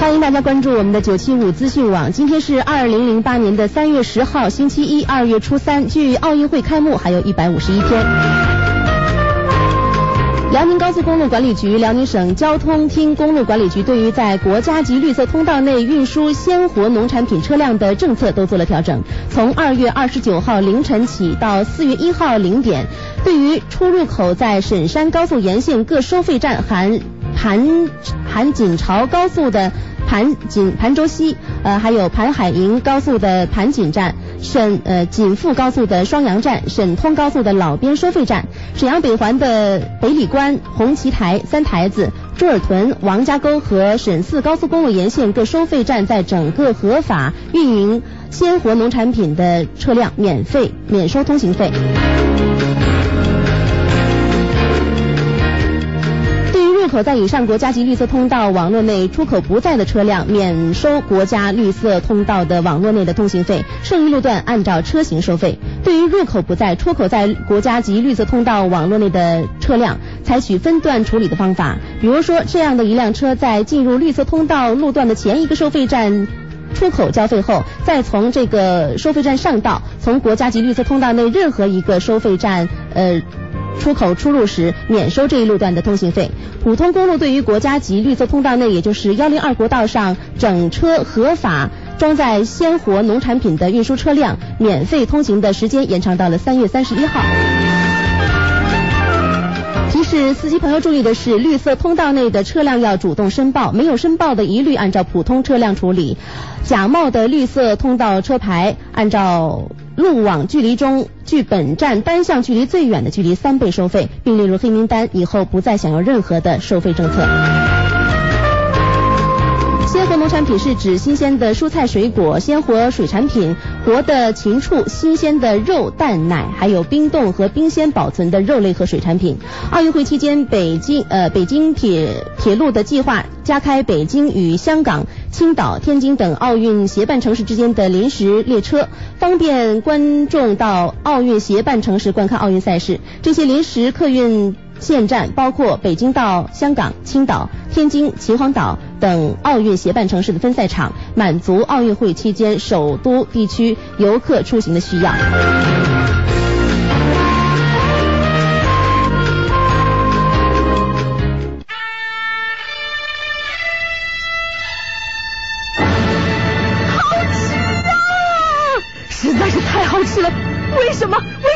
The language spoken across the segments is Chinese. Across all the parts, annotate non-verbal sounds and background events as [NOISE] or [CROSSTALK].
欢迎大家关注我们的九七五资讯网。今天是二零零八年的三月十号，星期一，二月初三，距奥运会开幕还有一百五十一天。辽宁高速公路管理局、辽宁省交通厅公路管理局对于在国家级绿色通道内运输鲜活农产品车辆的政策都做了调整。从二月二十九号凌晨起到四月一号零点，对于出入口在沈山高速沿线各收费站含盘盘锦朝高速的。盘锦盘州西，呃，还有盘海营高速的盘锦站，沈呃锦富高速的双阳站，沈通高速的老边收费站，沈阳北环的北里关、红旗台、三台子、朱尔屯、王家沟和沈四高速公路沿线各收费站，在整个合法运营鲜活农产品的车辆免费免收通行费。口在以上国家级绿色通道网络内出口不在的车辆，免收国家绿色通道的网络内的通行费，剩余路段按照车型收费。对于入口不在、出口在国家级绿色通道网络内的车辆，采取分段处理的方法。比如说，这样的一辆车在进入绿色通道路段的前一个收费站出口交费后，再从这个收费站上道，从国家级绿色通道内任何一个收费站，呃。出口出入时免收这一路段的通行费。普通公路对于国家级绿色通道内，也就是幺零二国道上整车合法装载鲜活农产品的运输车辆，免费通行的时间延长到了三月三十一号。提示司机朋友注意的是，绿色通道内的车辆要主动申报，没有申报的一律按照普通车辆处理。假冒的绿色通道车牌，按照路网距离中距本站单向距离最远的距离三倍收费，并列入黑名单，以后不再享有任何的收费政策。农产品是指新鲜的蔬菜水果、鲜活水产品、活的禽畜、新鲜的肉蛋奶，还有冰冻和冰鲜保存的肉类和水产品。奥运会期间，北京呃北京铁铁路的计划加开北京与香港、青岛、天津等奥运协办城市之间的临时列车，方便观众到奥运协办城市观看奥运赛事。这些临时客运。线站包括北京到香港、青岛、天津、秦皇岛等奥运协办城市的分赛场，满足奥运会期间首都地区游客出行的需要。好吃啊！实在是太好吃了。为什么？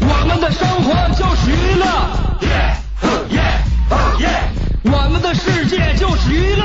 我们的生活就是娱乐，我们的世界就是娱乐。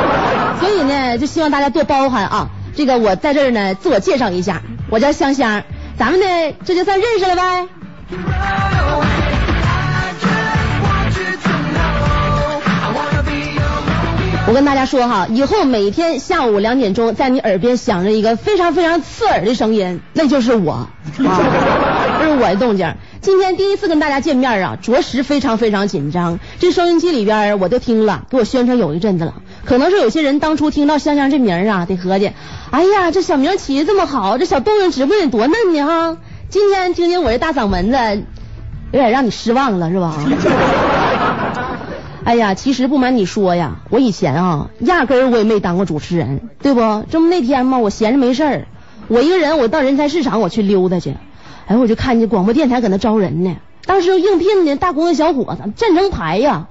所以呢，就希望大家多包涵啊。这个我在这儿呢，自我介绍一下，我叫香香，咱们呢这就算认识了呗。我跟大家说哈，以后每天下午两点钟，在你耳边响着一个非常非常刺耳的声音，那就是我，啊，这是我的动静。今天第一次跟大家见面啊，着实非常非常紧张。这收音机里边我都听了，给我宣传有一阵子了。可能是有些人当初听到香香这名啊，得合计，哎呀，这小名起的这么好，这小动静指不定多嫩呢哈。今天听听我这大嗓门子，有点让你失望了是吧？[LAUGHS] 哎呀，其实不瞒你说呀，我以前啊，压根我也没当过主持人，对不？这不那天嘛，我闲着没事儿，我一个人我到人才市场我去溜达去，哎，我就看见广播电台搁那招人呢，当时应聘的大姑娘小伙子站成排呀，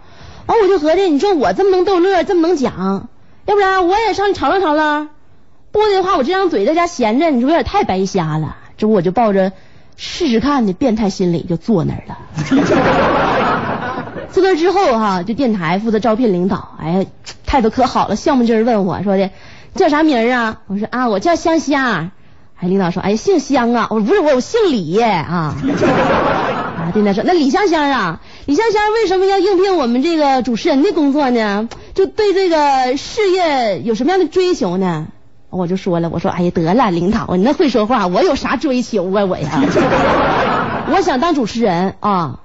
完我就合计，你说我这么能逗乐，这么能讲，要不然我也上去吵吵吵了，不的话我这张嘴在家闲着，你说有点太白瞎了，这不我就抱着试试看的变态心理就坐那儿了。坐那之后哈，就电台负责招聘领导，哎呀，态度可好了，笑么劲问我说的叫啥名啊？我说啊，我叫香香。哎，领导说，哎，姓香啊？我说不是，我我姓李啊。啊，[LAUGHS] 电台说，那李香香啊，李香香为什么要应聘我们这个主持人的工作呢？就对这个事业有什么样的追求呢？我就说了，我说，哎呀，得了，领导，你那会说话，我有啥追求啊？我呀，[LAUGHS] 我想当主持人啊。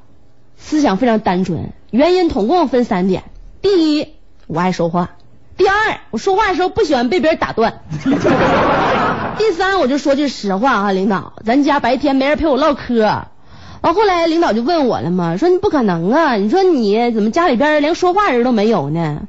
思想非常单纯，原因统共分三点：第一，我爱说话；第二，我说话的时候不喜欢被别人打断；[LAUGHS] 第三，我就说句实话啊，领导，咱家白天没人陪我唠嗑。完后来领导就问我了嘛，说你不可能啊，你说你怎么家里边连说话人都没有呢？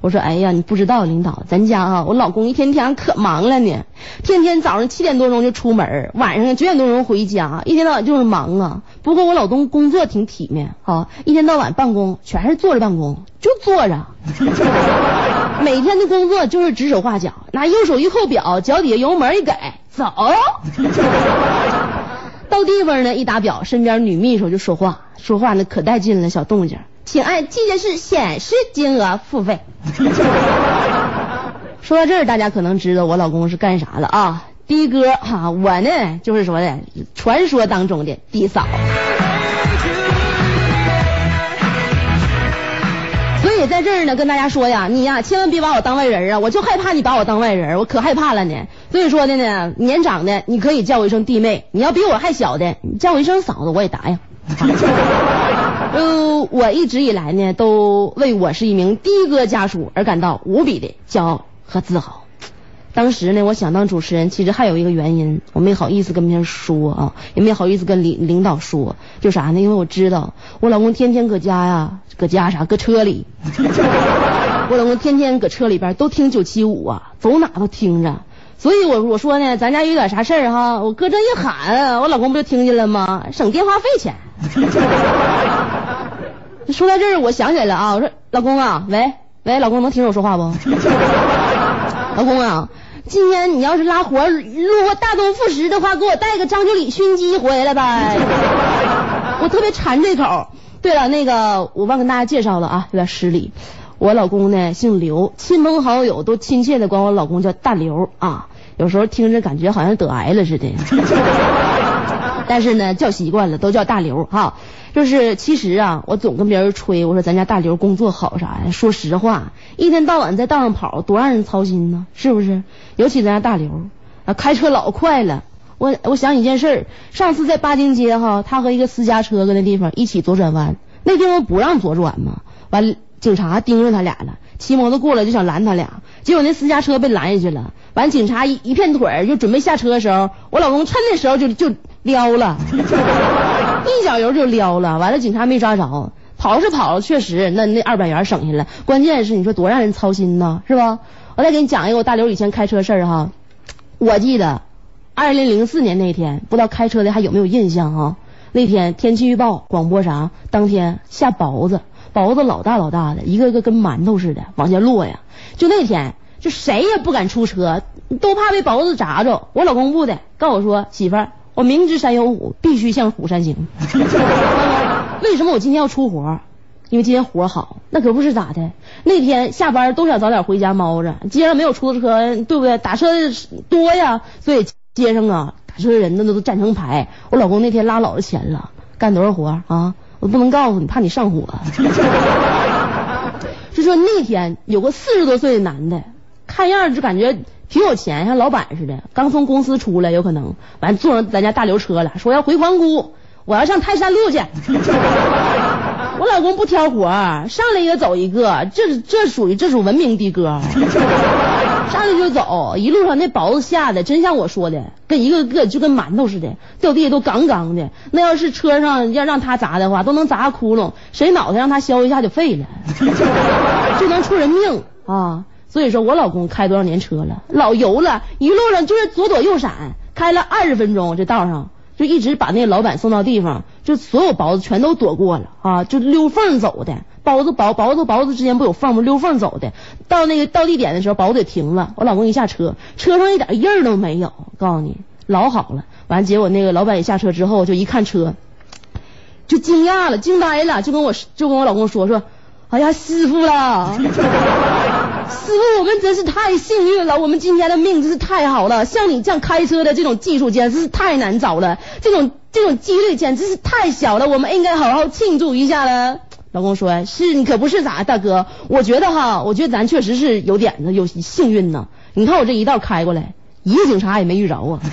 我说哎呀，你不知道，领导，咱家啊，我老公一天天可忙了呢，天天早上七点多钟就出门，晚上九点多钟回家，一天到晚就是忙啊。不过我老公工作挺体面，啊，一天到晚办公全是坐着办公，就坐着，[LAUGHS] 每天的工作就是指手画脚，拿右手一扣表，脚底下油门一改，走，到地方呢一打表，身边女秘书就说话，说话呢可带劲了，小动静。请按记件是显示金额付费。[LAUGHS] 说到这儿，大家可能知道我老公是干啥了啊？的哥哈，我呢就是说的传说当中的的嫂。在这儿呢，跟大家说呀，你呀千万别把我当外人啊！我就害怕你把我当外人，我可害怕了呢。所以说的呢，年长的你可以叫我一声弟妹，你要比我还小的，你叫我一声嫂子，我也答应。[LAUGHS] 呃，我一直以来呢，都为我是一名的哥家属而感到无比的骄傲和自豪。当时呢，我想当主持人，其实还有一个原因，我没好意思跟别人说啊，也没好意思跟领领导说，就啥呢？因为我知道我老公天天搁家呀，搁家啥，搁车里。[LAUGHS] 我老公天天搁车里边都听九七五啊，走哪都听着。所以我我说呢，咱家有点啥事儿哈，我搁这一喊，我老公不就听见了吗？省电话费钱。[LAUGHS] 说到这儿，我想起来了啊！我说老公啊，喂喂，老公能听着我说话不？[LAUGHS] 老公啊，今天你要是拉活路过大东副食的话，给我带个张九里熏鸡回来呗。[LAUGHS] 我特别馋这口。对了，那个我忘跟大家介绍了啊，有点失礼。我老公呢姓刘，亲朋好友都亲切的管我老公叫大刘啊。有时候听着感觉好像得癌了似的，但是呢叫习惯了，都叫大刘哈。就是其实啊，我总跟别人吹，我说咱家大刘工作好啥呀？说实话，一天到晚在道上跑，多让人操心呢，是不是？尤其咱家大刘啊，开车老快了。我我想一件事儿，上次在八经街哈，他和一个私家车搁那地方一起左转弯，那地方不让左转嘛，完警察盯着他俩了，骑摩托过来就想拦他俩，结果那私家车被拦下去了。完警察一一片腿就准备下车的时候，我老公趁那时候就就撩了。[LAUGHS] 一脚油就撩了，完了警察没抓着，跑是跑了，确实那那二百元省下来。关键是你说多让人操心呢，是吧？我再给你讲一个我大刘以前开车事儿哈。我记得二零零四年那天，不知道开车的还有没有印象哈？那天天气预报广播啥？当天下雹子，雹子老大老大的，一个个跟馒头似的往下落呀。就那天，就谁也不敢出车，都怕被雹子砸着。我老公不的，告我说媳妇儿。我明知山有虎，必须向虎山行。[LAUGHS] 为什么我今天要出活？因为今天活好，那可不是咋的。那天下班都想早点回家猫着，街上没有出租车，对不对？打车的多呀，所以街上啊，打车的人那都站成排。我老公那天拉老子钱了，干多少活啊？我不能告诉你，怕你上火。[LAUGHS] 就说那天有个四十多岁的男的，看样就感觉。挺有钱，像老板似的，刚从公司出来，有可能完坐上咱家大刘车了，说要回皇姑，我要上泰山路去。[LAUGHS] 我老公不挑活，上来一个走一个，这这属于这属文明的哥。[LAUGHS] 上来就走，一路上那雹子下的真像我说的，跟一个个就跟馒头似的，掉地下都杠杠的。那要是车上要让他砸的话，都能砸个窟窿，谁脑袋让他削一下就废了，[LAUGHS] 就能出人命啊！所以说我老公开多少年车了，老油了，一路上就是左躲右闪，开了二十分钟，这道上就一直把那老板送到地方，就所有包子全都躲过了啊，就溜缝走的。包子包包子包子之间不有缝吗？溜缝走的。到那个到地点的时候，包子也停了。我老公一下车，车上一点印儿都没有。告诉你，老好了。完，结果那个老板一下车之后，就一看车，就惊讶了，惊呆了，就跟我就跟我老公说说，哎呀，师傅了，师傅，我们真是太幸运了，我们今天的命真是太好了。像你这样开车的这种技术，简直是太难找了，这种这种几率简直是太小了，我们应该好好庆祝一下了。老公说：“是你可不是咋，大哥？我觉得哈，我觉得咱确实是有点子，有幸运呢。你看我这一道开过来，一个警察也没遇着啊。[LAUGHS] ”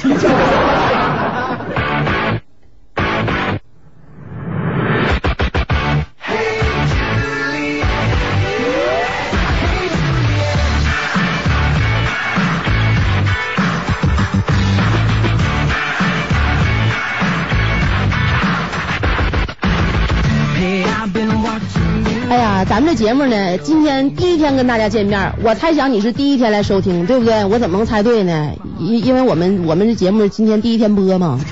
咱们这节目呢，今天第一天跟大家见面，我猜想你是第一天来收听，对不对？我怎么能猜对呢？因因为我们我们这节目今天第一天播嘛。[LAUGHS]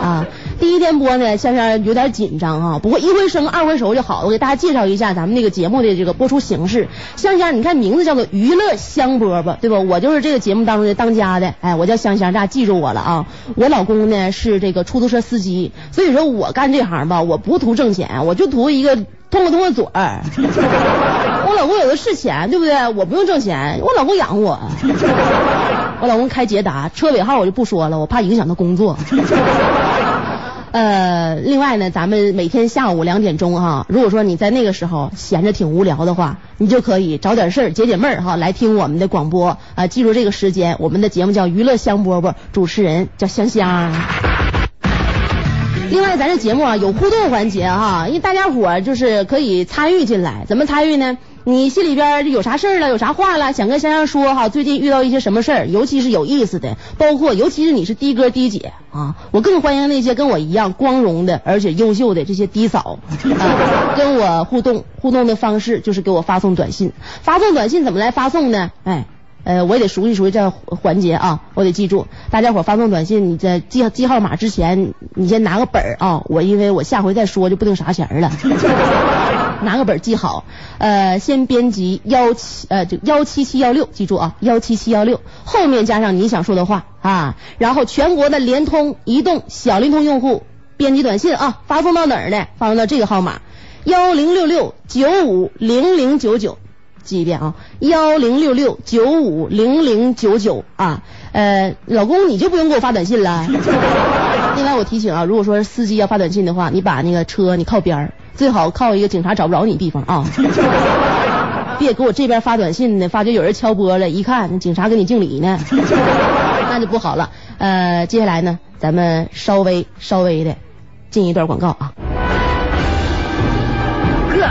啊，第一天播呢，香香有点紧张啊。不过一回生二回熟就好。我给大家介绍一下咱们那个节目的这个播出形式。香香，你看名字叫做娱乐香饽饽，对吧？我就是这个节目当中的当家的，哎，我叫香香，大家记住我了啊。我老公呢是这个出租车司机，所以说我干这行吧，我不图挣钱，我就图一个通过通过嘴儿。[LAUGHS] 我老公有的是钱，对不对？我不用挣钱，我老公养我。我老公开捷达，车尾号我就不说了，我怕影响他工作。[LAUGHS] 呃，另外呢，咱们每天下午两点钟哈，如果说你在那个时候闲着挺无聊的话，你就可以找点事儿解解闷儿哈，来听我们的广播啊。记住这个时间，我们的节目叫娱乐香饽饽，主持人叫香香。另外，咱这节目啊有互动环节哈，因为大家伙就是可以参与进来，怎么参与呢？你心里边有啥事儿了，有啥话了，想跟香香说哈？最近遇到一些什么事儿，尤其是有意思的，包括尤其是你是的哥的姐啊，我更欢迎那些跟我一样光荣的而且优秀的这些的嫂啊，跟我互动。互动的方式就是给我发送短信，发送短信怎么来发送呢？哎。呃，我也得熟悉熟悉这环节啊，我得记住。大家伙发送短信，你在记记号码之前，你先拿个本儿啊。我因为我下回再说就不定啥钱了，[LAUGHS] 拿个本儿记好。呃，先编辑幺七呃就幺七七幺六，记住啊，幺七七幺六后面加上你想说的话啊，然后全国的联通、移动、小灵通用户编辑短信啊，发送到哪儿呢？发送到这个号码幺零六六九五零零九九。记一遍啊，幺零六六九五零零九九啊，呃，老公你就不用给我发短信了。[LAUGHS] 另外我提醒啊，如果说司机要发短信的话，你把那个车你靠边儿，最好靠一个警察找不着你地方啊。[LAUGHS] 别给我这边发短信呢，发觉有人敲玻璃，一看警察给你敬礼呢，[LAUGHS] 那就不好了。呃，接下来呢，咱们稍微稍微的进一段广告啊。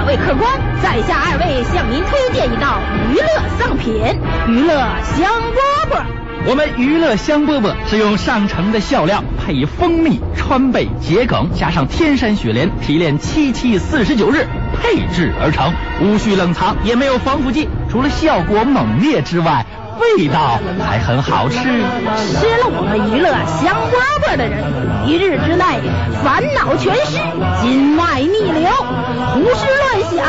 各位客官，在下二位向您推荐一道娱乐上品——娱乐香饽饽。我们娱乐香饽饽是用上乘的笑料，配以蜂蜜、川贝、桔梗，加上天山雪莲提炼七七四十九日配制而成，无需冷藏，也没有防腐剂，除了效果猛烈之外。味道还很好吃。吃了我们娱乐香饽饽的人，一日之内烦恼全失，筋脉逆流，胡思乱想，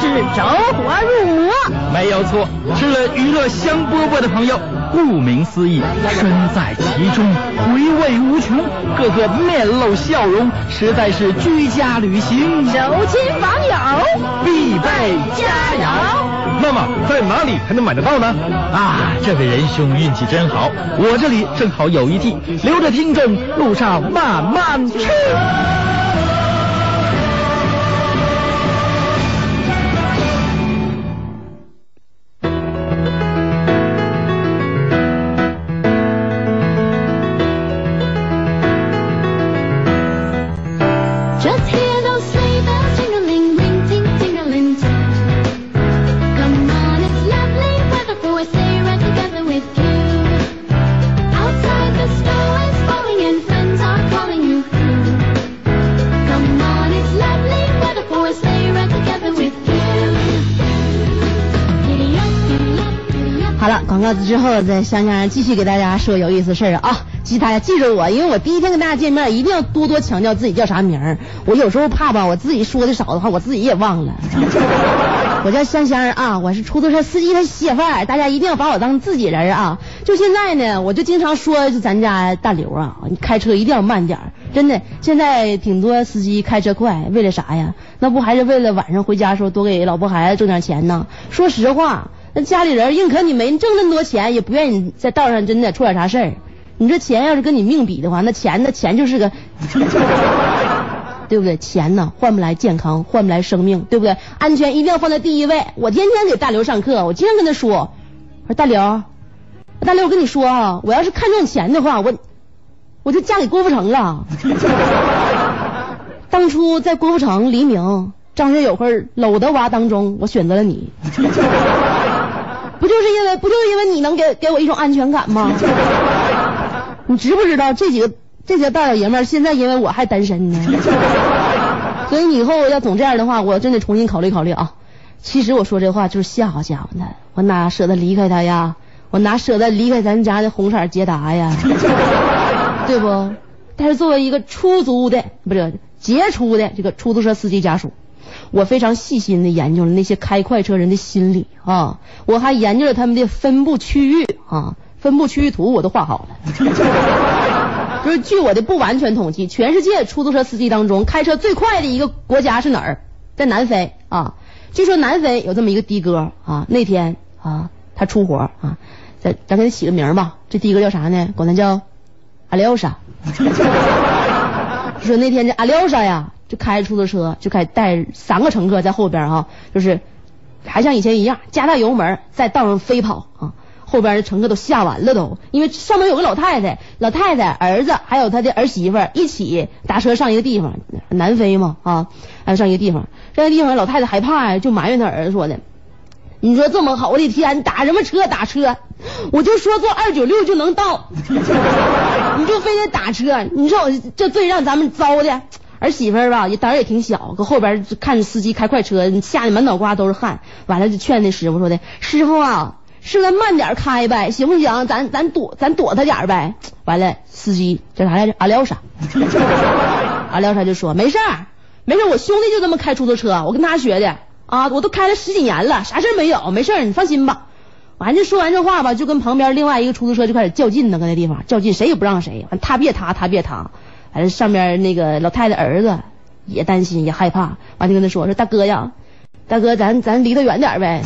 只是走火入魔。没有错，吃了娱乐香饽饽的朋友，顾名思义，身在其中，回味无穷，个个面露笑容，实在是居家旅行、走亲访友必备佳肴。那么在哪里才能买得到呢？啊，这位仁兄运气真好，我这里正好有一屉，留着听众路上慢慢吃。告之后，再香香继续给大家说有意思事儿啊！记大家记住我，因为我第一天跟大家见面，一定要多多强调自己叫啥名儿。我有时候怕吧，我自己说的少的话，我自己也忘了。[LAUGHS] 我叫香香啊，我是出租车司机他媳妇儿，大家一定要把我当自己人啊！就现在呢，我就经常说，就咱家大刘啊，你开车一定要慢点儿，真的。现在挺多司机开车快，为了啥呀？那不还是为了晚上回家的时候多给老婆孩子挣点钱呢？说实话。那家里人宁可你没挣那么多钱，也不愿意在道上真的出点啥事儿。你说钱要是跟你命比的话，那钱那钱就是个，[LAUGHS] 对不对？钱呢换不来健康，换不来生命，对不对？安全一定要放在第一位。我天天给大刘上课，我经常跟他说，我说大刘，大刘，我跟你说啊，我要是看中钱的话，我我就嫁给郭富城了。[LAUGHS] 当初在郭富城、黎明、张学友和搂德华当中，我选择了你。不就是因为不就是因为你能给给我一种安全感吗？[LAUGHS] 你知不知道这几个这些大老爷们儿现在因为我还单身呢？[LAUGHS] 所以你以后要总这样的话，我真得重新考虑考虑啊。其实我说这话就是吓唬吓唬他，我哪舍得离开他呀？我哪舍得离开咱家的红色捷达呀？[LAUGHS] 对不？但是作为一个出租的不是杰出的这个出租车司机家属。我非常细心的研究了那些开快车人的心理啊，我还研究了他们的分布区域啊，分布区域图我都画好了。[LAUGHS] 就是据我的不完全统计，全世界出租车司机当中开车最快的一个国家是哪儿？在南非啊。据说南非有这么一个的哥啊，那天啊他出活啊，咱咱给他起个名吧，这的哥叫啥呢？管他叫阿廖沙。[LAUGHS] 说那天这阿廖沙呀。就开出租车，就开带三个乘客在后边哈，就是还像以前一样加大油门在道上飞跑啊，后边的乘客都吓完了都，因为上面有个老太太，老太太儿子还有他的儿媳妇一起打车上一个地方，南非嘛啊，还上一个地方，这个地方老太太害怕呀，就埋怨他儿子说的，你说这么好的天，打什么车？打车，我就说坐二九六就能到，[LAUGHS] 你就非得打车，你说我这最让咱们糟的。儿媳妇儿吧，也胆儿也挺小，搁后边看着司机开快车，吓得满脑瓜都是汗。完了就劝那师傅说的：“师傅啊，是咱慢点开呗，行不行？咱咱躲咱躲他点呗。”完了，司机叫啥来着？阿廖沙。[LAUGHS] 阿廖沙就说：“没事儿，没事儿，我兄弟就这么开出租车，我跟他学的啊，我都开了十几年了，啥事儿没有，没事儿，你放心吧。”完就说完这话吧，就跟旁边另外一个出租车就开始较劲呢，搁那地方较劲，谁也不让谁，完他别他，他别他。完了，上面那个老太太儿子也担心也害怕，完就跟他说说大哥呀，大哥咱咱离他远点呗，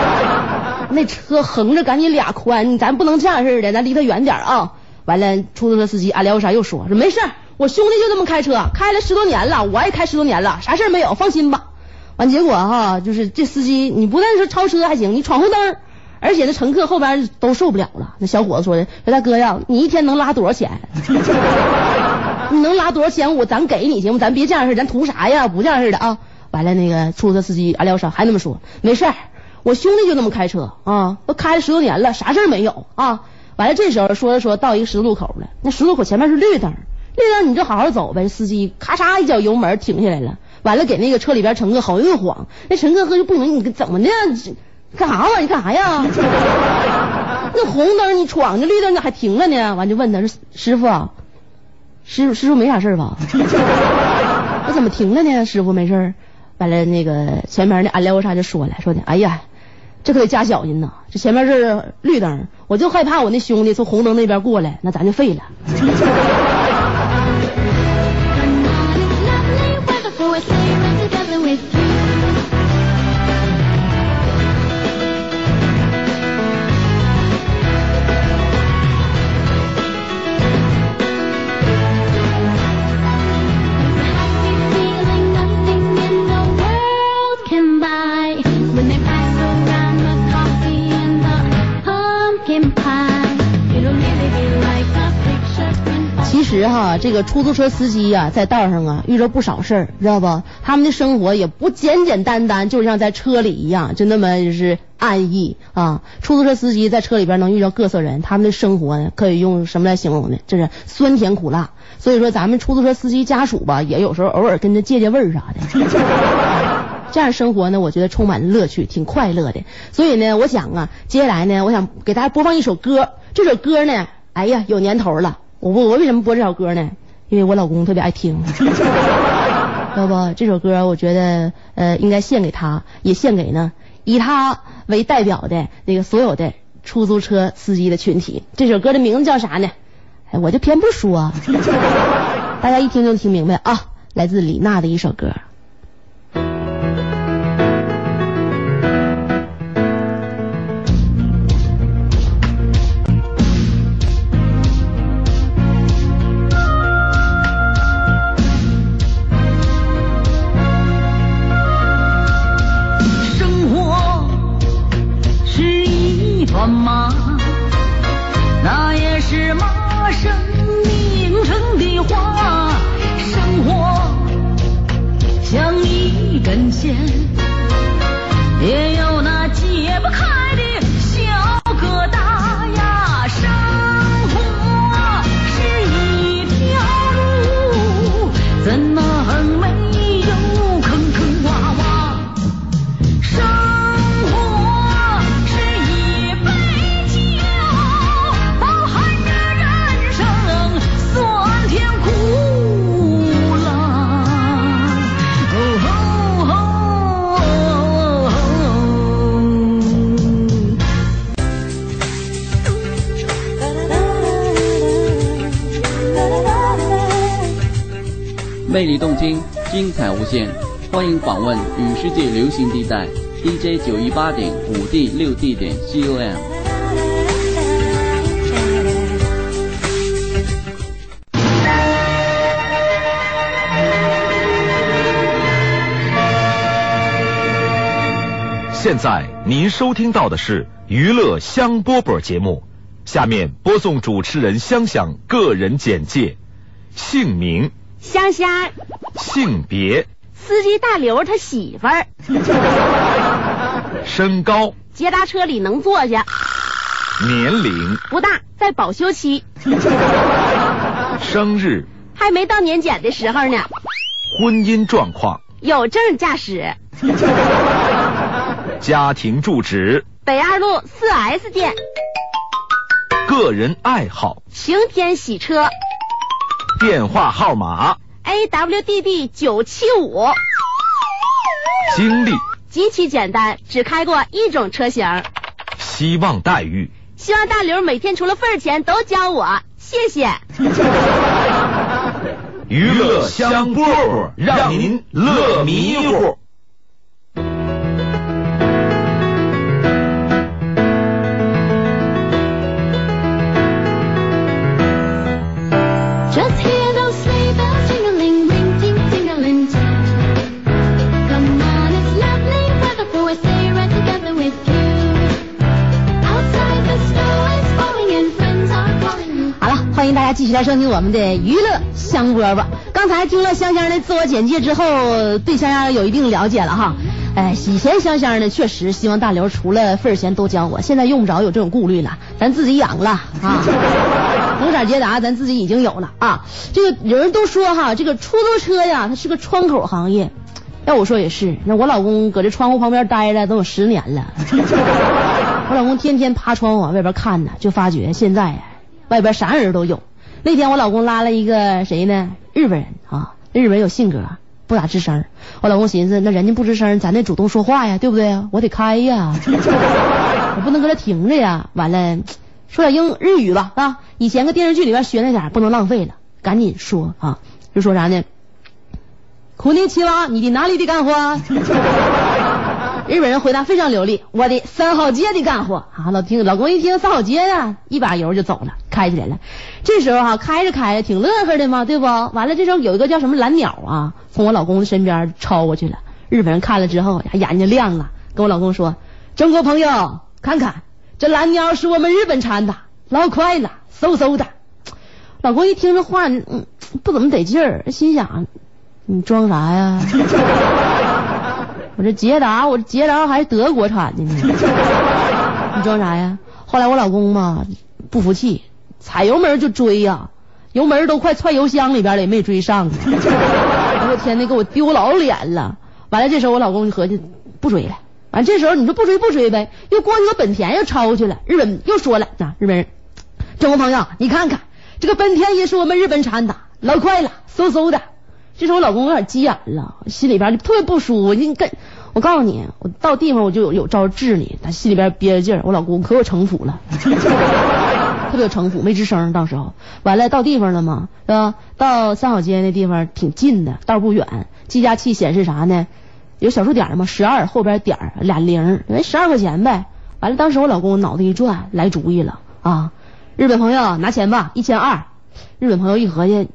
[LAUGHS] 那车横着赶紧俩宽，咱不能这样似的，咱离他远点啊。完了，出租车司机阿廖沙又说说没事，我兄弟就这么开车，开了十多年了，我也开十多年了，啥事没有，放心吧。完结果哈，就是这司机你不但是超车还行，你闯红灯，而且那乘客后边都受不了了。那小伙子说的说大哥呀，你一天能拉多少钱？你能拉多少钱？我咱给你行不？咱别这样式咱图啥呀？不这样式的啊！完了，那个出租车司机阿廖沙还那么说，没事儿，我兄弟就那么开车啊，都开了十多年了，啥事儿没有啊。完了，这时候说着说到一个十字路口了，那十字路口前面是绿灯，绿灯你就好好走呗。司机咔嚓一脚油门停下来了，完了给那个车里边乘客好一顿晃，那乘客喝就不明你怎么的？干啥嘛？你干啥呀？[LAUGHS] 那红灯你闯着，绿灯咋还停了呢？完就问他说师傅。师傅，师傅没啥事吧？[LAUGHS] 我怎么停了呢？师傅没事。完了，那个前面那俺廖沙就说了，说的，哎呀，这可得加小心呐！这前面是绿灯，我就害怕我那兄弟从红灯那边过来，那咱就废了。实哈，这个出租车司机呀，在道上啊遇着不少事儿，知道不？他们的生活也不简简单单，就像在车里一样，就那么就是安逸啊。出租车司机在车里边能遇到各色人，他们的生活呢，可以用什么来形容呢？就是酸甜苦辣。所以说，咱们出租车司机家属吧，也有时候偶尔跟着借借味儿啥的。这样生活呢，我觉得充满乐趣，挺快乐的。所以呢，我想啊，接下来呢，我想给大家播放一首歌。这首歌呢，哎呀，有年头了。我我为什么播这首歌呢？因为我老公特别爱听。要不这首歌，我觉得呃应该献给他，也献给呢以他为代表的那个所有的出租车司机的群体。这首歌的名字叫啥呢？哎，我就偏不说，[LAUGHS] 大家一听就听明白啊。来自李娜的一首歌。妈妈，那也是马生命成的花。生活像一根线，魅力动听，精彩无限，欢迎访问与世界流行地带 DJ 九一八点五 D 六 D 点 COM。现在您收听到的是娱乐香饽饽节目，下面播送主持人香香个人简介：姓名、香香，性别、司机大刘他媳妇儿，[LAUGHS] 身高、捷达车里能坐下，年龄、不大，在保修期，生日、还没到年检的时候呢，婚姻状况、有证驾驶，[LAUGHS] 家庭住址、北二路四 S 店，个人爱好、晴天洗车电话号码、，AWDD 九七五，经历、极其简单，只开过一种车型，希望待遇。希望大刘每天除了份儿钱都教我，谢谢。娱乐香饽饽，让您乐迷糊。欢迎大家继续来收听我们的娱乐香饽饽。刚才听了香香的自我简介之后，对香香有一定了解了哈。哎，以前香香呢，确实希望大刘除了份儿钱都教我，现在用不着有这种顾虑了，咱自己养了啊。红色捷达咱自己已经有了啊。这个有人都说哈，这个出租车呀，它是个窗口行业。要我说也是，那我老公搁这窗户旁边待着都有十年了，[LAUGHS] 我老公天天趴窗户往外边看呢，就发觉现在呀。外边啥人都有。那天我老公拉了一个谁呢？日本人啊，日本人有性格，不咋吱声。我老公寻思，那人家不吱声，咱得主动说话呀，对不对？我得开呀，[LAUGHS] 我不能搁这停着呀。完了，说点英日语吧啊！以前个电视剧里边学那点，不能浪费了，赶紧说啊！就说啥呢？苦尼奇娃，你的哪里的干活？日本人回答非常流利，我的三号街的干活啊！老听老公一听三号街呀，一把油就走了，开起来了。这时候哈、开着开着挺乐呵的嘛，对不？完了，这时候有一个叫什么蓝鸟啊，从我老公的身边超过去了。日本人看了之后，眼睛亮了，跟我老公说：“中国朋友，看看这蓝鸟是我们日本产的，老快了，嗖嗖的。”老公一听这话，嗯，不怎么得劲儿，心想：你装啥呀？我这捷达，我这捷达还是德国产的呢，[LAUGHS] 你装啥呀？后来我老公嘛不服气，踩油门就追呀，油门都快踹油箱里边了，也没追上。[LAUGHS] 我天，那给我丢老脸了！完了这时候我老公就合计不追了。完这时候你说不追不追呗，又过去个本田又超过去了。日本又说了，那、日本人，中国朋友你看看这个本田也是我们日本产的，老快了，嗖嗖的。这时候我老公有点急眼了，心里边就特别不舒服。你跟我告诉你，我到地方我就有有招治你。他心里边憋着劲儿，我老公可有城府了，[LAUGHS] 特别有城府，没吱声。到时候完了到地方了嘛，是吧？到三好街那地方挺近的，道不远。计价器显示啥呢？有小数点嘛，十二后边点儿俩零，哎，十二块钱呗。完了，当时我老公脑子一转，来主意了啊！日本朋友拿钱吧，一千二。日本朋友一合计，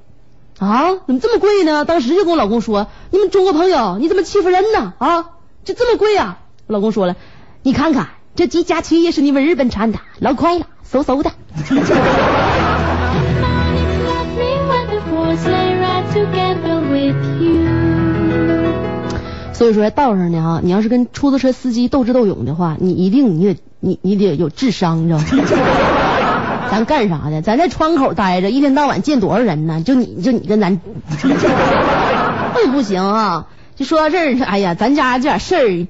啊，怎么这么贵呢？当时就跟我老公说：“你们中国朋友，你怎么欺负人呢？啊，就这么贵啊、我老公说了：“你看看，这计价器也是你们日本产的，老快了，嗖嗖的。[LAUGHS] 所以说，在道上呢哈，你要是跟出租车司机斗智斗勇的话，你一定你得你你得有智商，你知道吗？[LAUGHS] 咱干啥的？咱在窗口待着，一天到晚见多少人呢？就你就你跟咱，[LAUGHS] 那不行啊！就说到这儿，哎呀，咱家这点事儿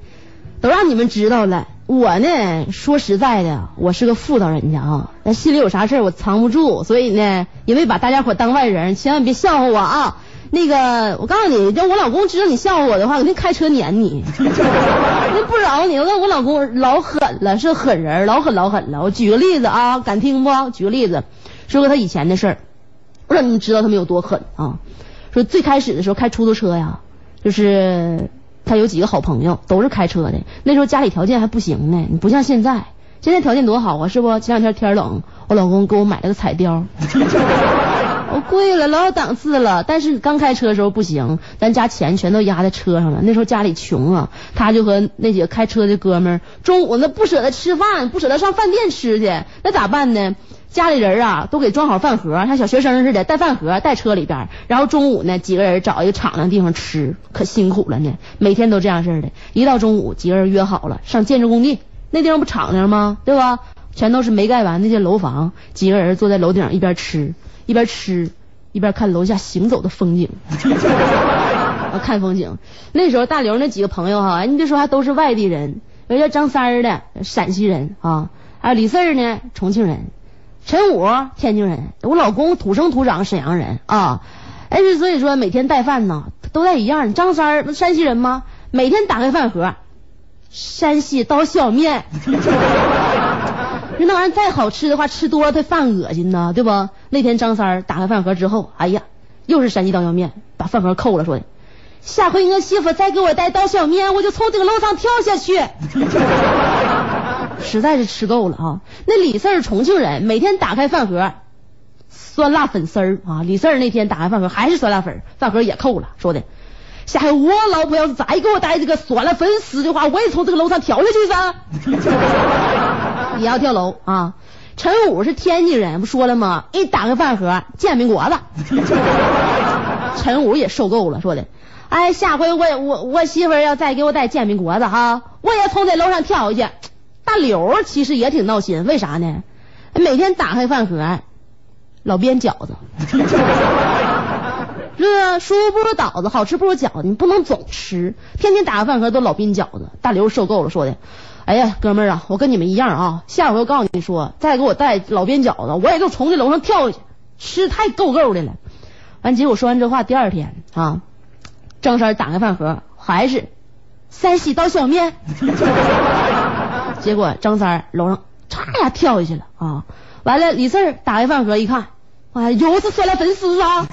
都让你们知道了。我呢，说实在的，我是个妇道人家啊，那心里有啥事儿我藏不住，所以呢，也没把大家伙当外人，千万别笑话我啊！那个，我告诉你，要我老公知道你笑话我的话，肯定开车撵你，[LAUGHS] 那不饶你。我告诉我老公老狠了，是狠人，老狠老狠了。我举个例子啊，敢听不？举个例子，说个他以前的事儿，我让你们知道他们有多狠啊。说最开始的时候开出租车呀，就是他有几个好朋友都是开车的，那时候家里条件还不行呢，你不像现在，现在条件多好啊，是不？前两天天冷，我老公给我买了个彩貂。我贵了，老有档次了。但是刚开车的时候不行，咱家钱全都压在车上了。那时候家里穷啊，他就和那几个开车的哥们儿，中午那不舍得吃饭，不舍得上饭店吃去，那咋办呢？家里人啊都给装好饭盒，像小学生似的带饭盒带车里边，然后中午呢几个人找一个敞亮地方吃，可辛苦了呢。每天都这样式的，一到中午几个人约好了上建筑工地，那地方不敞亮吗？对吧？全都是没盖完那些楼房，几个人坐在楼顶上一边吃。一边吃一边看楼下行走的风景，[LAUGHS] 啊，看风景。那时候大刘那几个朋友哈，你别说还都是外地人，有叫张三儿的陕西人啊，还有李四儿呢重庆人，陈武天津人，我老公土生土长沈阳人啊。哎，所以说每天带饭呢都带一样。张三儿山西人吗？每天打开饭盒，山西刀削面。[LAUGHS] 那玩意儿再好吃的话，吃多了它饭恶心呐，对不？那天张三打开饭盒之后，哎呀，又是山西刀削面，把饭盒扣了，说的，下回我媳妇再给我带刀削面，我就从这个楼上跳下去。[LAUGHS] 实在是吃够了啊！那李四儿重庆人，每天打开饭盒，酸辣粉丝啊。李四那天打开饭盒还是酸辣粉，饭盒也扣了，说的，下回我老婆要是再给我带这个酸辣粉丝的话，我也从这个楼上跳下去噻。[LAUGHS] 也要跳楼啊！陈武是天津人，不说了吗？一打开饭盒，煎饼果子。[LAUGHS] 陈武也受够了，说的，哎，下回我我我媳妇要再给我带煎饼果子哈，我也从这楼上跳下去。大刘其实也挺闹心，为啥呢？每天打开饭盒，老煸饺子。[LAUGHS] 这舒服不如倒子，好吃不如饺子，你不能总吃，天天打开饭盒都老煸饺子。大刘受够了，说的。哎呀，哥们儿啊，我跟你们一样啊，下回我告诉你说，再给我带老边饺子，我也就从这楼上跳下去，吃太够够的了。完，结果说完这话，第二天啊，张三打开饭盒，还是山西刀削面。[LAUGHS] 结果张三楼上嚓呀跳下去了啊！完了，李四打开饭盒一看，哎，又是酸辣粉丝啊！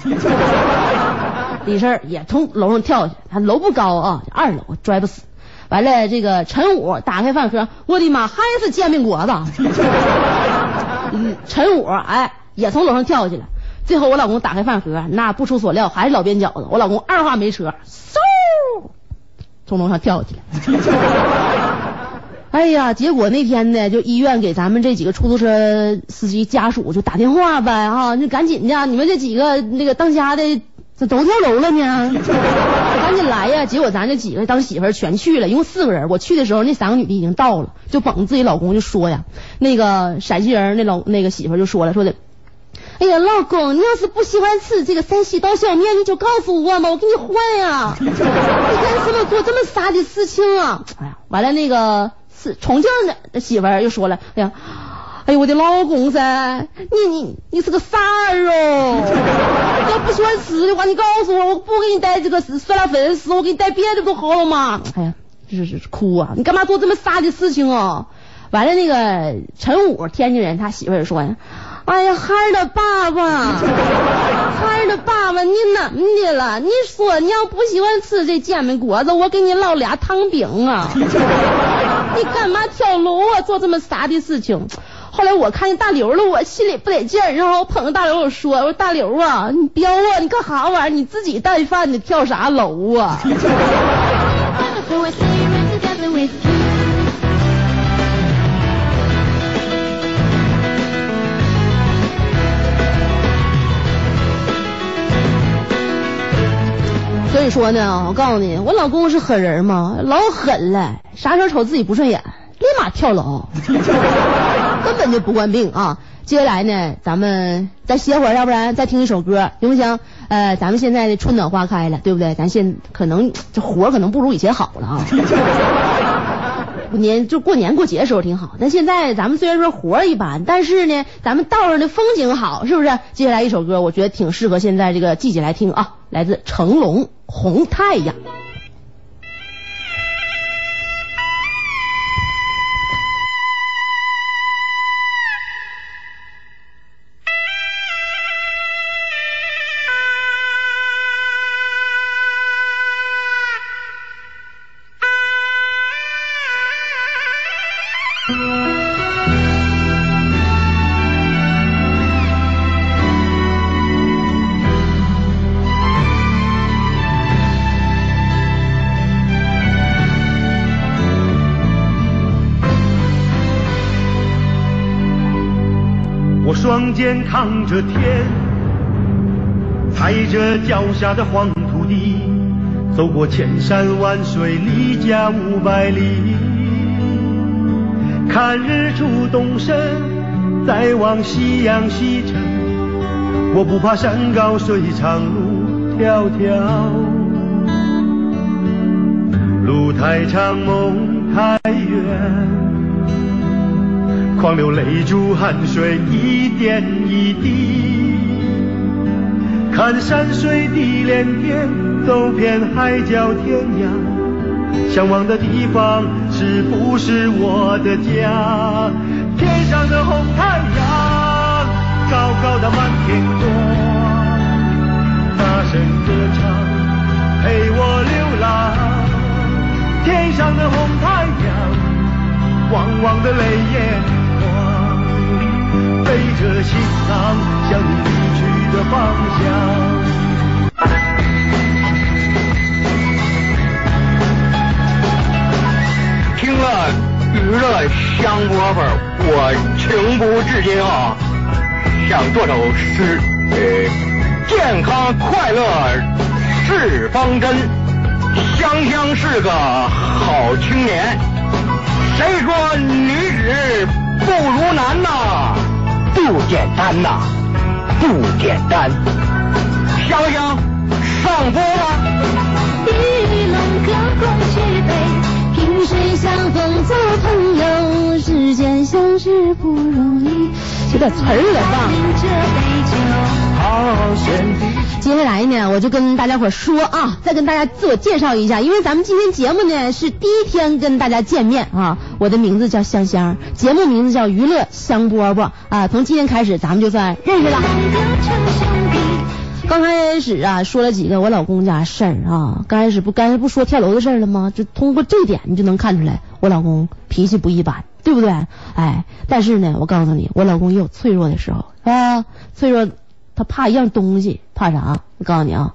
李四也从楼上跳下去，他楼不高啊，二楼拽不死。完了，这个陈武打开饭盒，我的妈，还是煎饼果子。[LAUGHS] 嗯，陈武哎也从楼上跳下去了。最后我老公打开饭盒，那不出所料还是老边饺子。我老公二话没说，嗖从楼上跳下去了。[LAUGHS] 哎呀，结果那天呢，就医院给咱们这几个出租车司机家属就打电话呗哈，你赶紧的，你们这几个那个当家的咋都跳楼了呢？[LAUGHS] 赶紧来呀！结果咱这几个当媳妇儿全去了，一共四个人。我去的时候，那三个女的已经到了，就捧自己老公就说呀，那个陕西人那老那个媳妇儿就说了，说的，哎呀，老公，你要是不喜欢吃这个山西刀削面，你就告诉我嘛，我给你换呀。[LAUGHS] 你干什么做这么傻的事情啊？哎呀，完了那个是重庆的媳妇儿又说了，哎呀。哎呦，我的老公噻，你你你是个傻儿哦！[LAUGHS] 要不喜欢吃的话，你告诉我，我不给你带这个酸辣粉丝，我给你带别的不好了吗？哎呀，这是哭啊！你干嘛做这么傻的事情啊？完了，那个陈武，天津人，他媳妇儿说呀，哎呀，孩儿的爸爸，[LAUGHS] 孩儿的爸爸，你怎么的了？你说你要不喜欢吃这煎饼果子，我给你烙俩糖饼啊！[LAUGHS] 你干嘛跳楼啊？做这么傻的事情？后来我看见大刘了，我心里不得劲儿，然后我捧着大刘我说：“我说大刘啊，你彪啊，你干啥玩意儿？你自己带饭你，跳啥楼啊？” [LAUGHS] [LAUGHS] 所以说呢，我告诉你，我老公是狠人嘛，老狠了，啥时候瞅自己不顺眼，立马跳楼。[LAUGHS] 本就不惯病啊！接下来呢，咱们再歇会儿，要不然再听一首歌，行不行？呃，咱们现在的春暖花开了，对不对？咱现可能这活可能不如以前好了啊。[LAUGHS] 年就过年过节的时候挺好，但现在咱们虽然说活一般，但是呢，咱们道上的风景好，是不是？接下来一首歌，我觉得挺适合现在这个季节来听啊，来自成龙《红太阳》。双肩扛着天，踩着脚下的黄土地，走过千山万水，离家五百里。看日出东升，再望夕阳西沉。我不怕山高水长路迢迢，路太长梦太远。狂流泪珠汗水一点一滴，看山水地连天，走遍海角天涯，向往的地方是不是我的家？天上的红太阳，高高的满天光，大声歌唱，陪我流浪。天上的红太阳，汪汪的泪眼。背着行囊向你离去的方向。听了娱乐香饽饽，我情不自禁啊，想做首诗。呃，健康快乐是方针，香香是个好青年。谁说女子不如男呐？不简单呐，不简单。香香上播了？一龙隔空举杯，萍水相逢做朋友，世间相识不容易。有点词儿了？接下来呢，我就跟大家伙说啊，再跟大家自我介绍一下，因为咱们今天节目呢是第一天跟大家见面啊。我的名字叫香香，节目名字叫娱乐香饽饽啊。从今天开始，咱们就算认识了。刚开始啊，说了几个我老公家事儿啊。刚开始不，刚才不说跳楼的事儿了吗？就通过这点，你就能看出来我老公脾气不一般，对不对？哎，但是呢，我告诉你，我老公也有脆弱的时候啊，脆弱。他怕一样东西，怕啥？我告诉你啊，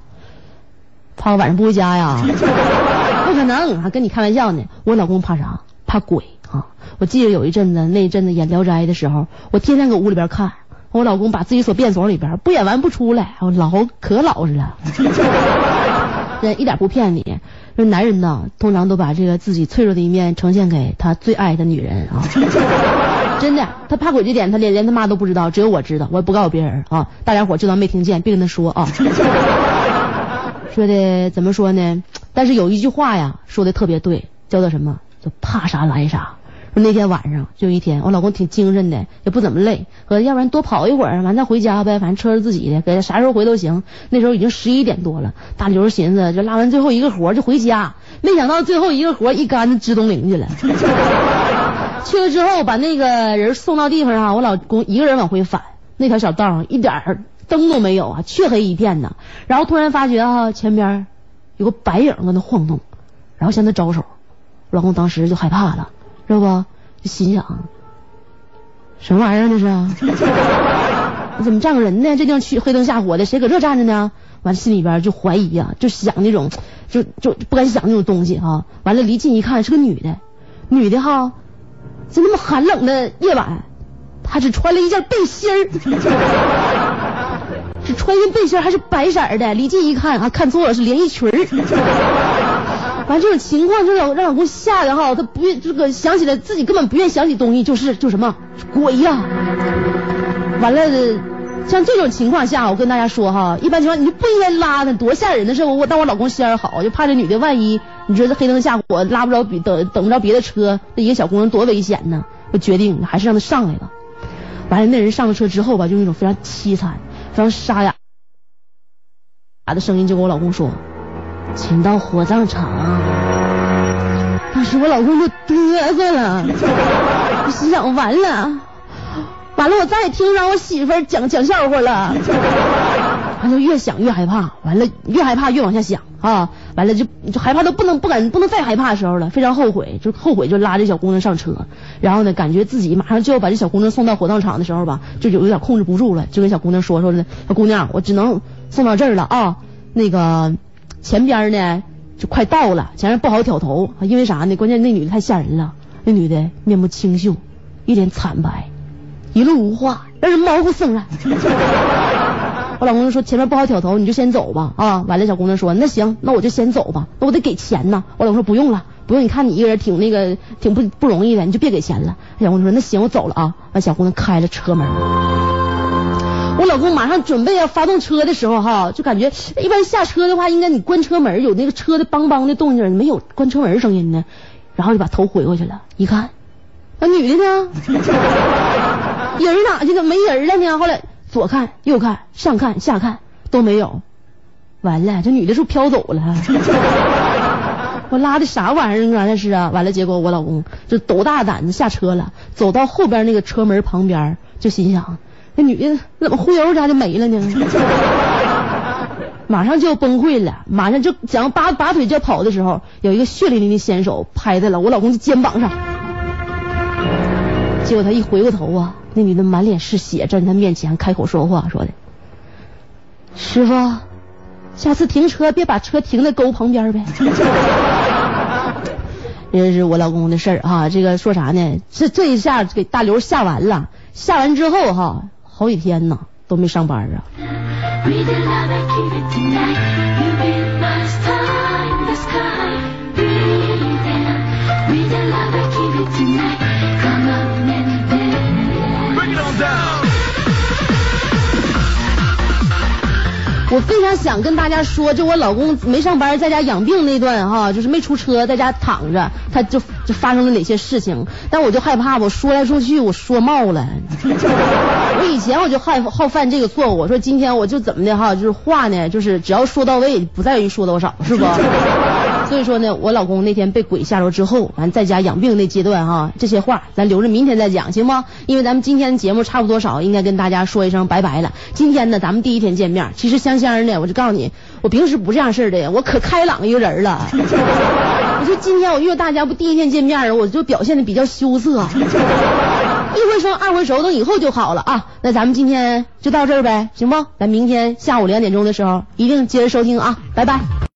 怕我晚上不回家呀？[LAUGHS] 不可能，还跟你开玩笑呢。我老公怕啥？怕鬼啊！我记得有一阵子，那一阵子演《聊斋》的时候，我天天搁屋里边看，我老公把自己锁便所里边，不演完不出来，我老可老实了。[LAUGHS] 这一点不骗你，说男人呢，通常都把这个自己脆弱的一面呈现给他最爱的女人啊。[LAUGHS] 真的，他怕鬼这点，他连连他妈都不知道，只有我知道，我也不告诉别人啊。大家伙就当没听见，别跟他说啊。[LAUGHS] 说的怎么说呢？但是有一句话呀，说的特别对，叫做什么？叫怕啥来啥。说那天晚上就一天，我老公挺精神的，也不怎么累，说要不然多跑一会儿，完再回家呗，反正车是自己的，给他啥时候回都行。那时候已经十一点多了，大刘寻思就拉完最后一个活就回家，没想到最后一个活一竿子支东陵去了。[LAUGHS] 去了之后把那个人送到地方啊，我老公一个人往回返，那条小道上一点灯都没有啊，黢黑一片呢。然后突然发觉哈前边有个白影搁那晃动，然后向他招手，我老公当时就害怕了。知道不？就心想，什么玩意儿这是？[LAUGHS] 怎么站个人呢？这地方去黑灯瞎火的，谁搁这站着呢？完了心里边就怀疑呀，就想那种，就就不敢想那种东西哈。完了离近一看是个女的，女的哈，在那么寒冷的夜晚，她只穿了一件背心儿，[LAUGHS] 只穿一件背心还是白色的。离近一看啊，看错了是连衣裙儿。完这种情况就让让老公吓得哈，他不愿这个想起来自己根本不愿想起东西，就是就什么鬼呀！完了，像这种情况下，我跟大家说哈，一般情况你就不应该拉他，多吓人的事！我当我老公心眼好，就怕这女的万一你说这黑灯瞎火拉不着比等等不着别的车，那一个小姑娘多危险呢！我决定还是让她上来吧。完了，那人上了车之后吧，就那种非常凄惨、非常沙哑的声音就跟我老公说。请到火葬场，当时我老公就嘚瑟了，我心想完了，完了，我再也听不上我媳妇讲讲笑话了，他就越想越害怕，完了越害怕越往下想啊，完了就就害怕到不能不敢不能再害怕的时候了，非常后悔，就后悔就拉这小姑娘上车，然后呢，感觉自己马上就要把这小姑娘送到火葬场的时候吧，就有有点控制不住了，就跟小姑娘说说的，小姑娘，我只能送到这儿了啊，那个。前边呢就快到了，前面不好挑头，因为啥呢？关键那女的太吓人了，那女的面目清秀，一脸惨白，一路无话，让人毛骨悚然。[LAUGHS] 我老公就说前面不好挑头，你就先走吧啊！完了，小姑娘说那行，那我就先走吧，那我得给钱呢。我老公说不用了，不用，你看你一个人挺那个挺不不容易的，你就别给钱了。小姑娘说那行，我走了啊。完，小姑娘开了车门。我老公马上准备要发动车的时候，哈，就感觉一般下车的话，应该你关车门有那个车的梆梆的动静，没有关车门声音呢。然后就把头回过去了，一看，那女的呢？[LAUGHS] 人哪去了？没人了呢？后来左看右看上看下看都没有，完了，这女的是不是飘走了？[LAUGHS] 我拉的啥玩意儿啊？那是啊，完了，结果我老公就斗大胆子下车了，走到后边那个车门旁边，就心想。那女的怎么忽悠家就没了呢？马上就要崩溃了，马上就想拔拔腿就要跑的时候，有一个血淋淋的纤手拍在了我老公的肩膀上。结果他一回过头啊，那女的满脸是血，站在他面前开口说话，说的：“师傅，下次停车别把车停在沟旁边呗。[LAUGHS] ”这是我老公的事儿哈。这个说啥呢？这这一下给大刘吓完了，吓完之后哈。好几天呢，都没上班啊。我非常想跟大家说，就我老公没上班，在家养病那段哈，就是没出车，在家躺着，他就就发生了哪些事情。但我就害怕，我说来说去，我说冒了。[LAUGHS] 我以前我就害好犯这个错误，我说今天我就怎么的哈，就是话呢，就是只要说到位，不在于说多少，是不？所以说呢，我老公那天被鬼吓着之后，完在家养病那阶段哈，这些话咱留着明天再讲，行不？因为咱们今天节目差不多少，应该跟大家说一声拜拜了。今天呢，咱们第一天见面，其实香香呢，我就告诉你，我平时不这样式的，我可开朗一个人了。[LAUGHS] 我说今天我约大家不第一天见面，我就表现的比较羞涩，[LAUGHS] 一回生二回熟，等以后就好了啊。那咱们今天就到这儿呗，行不？咱明天下午两点钟的时候一定接着收听啊，拜拜。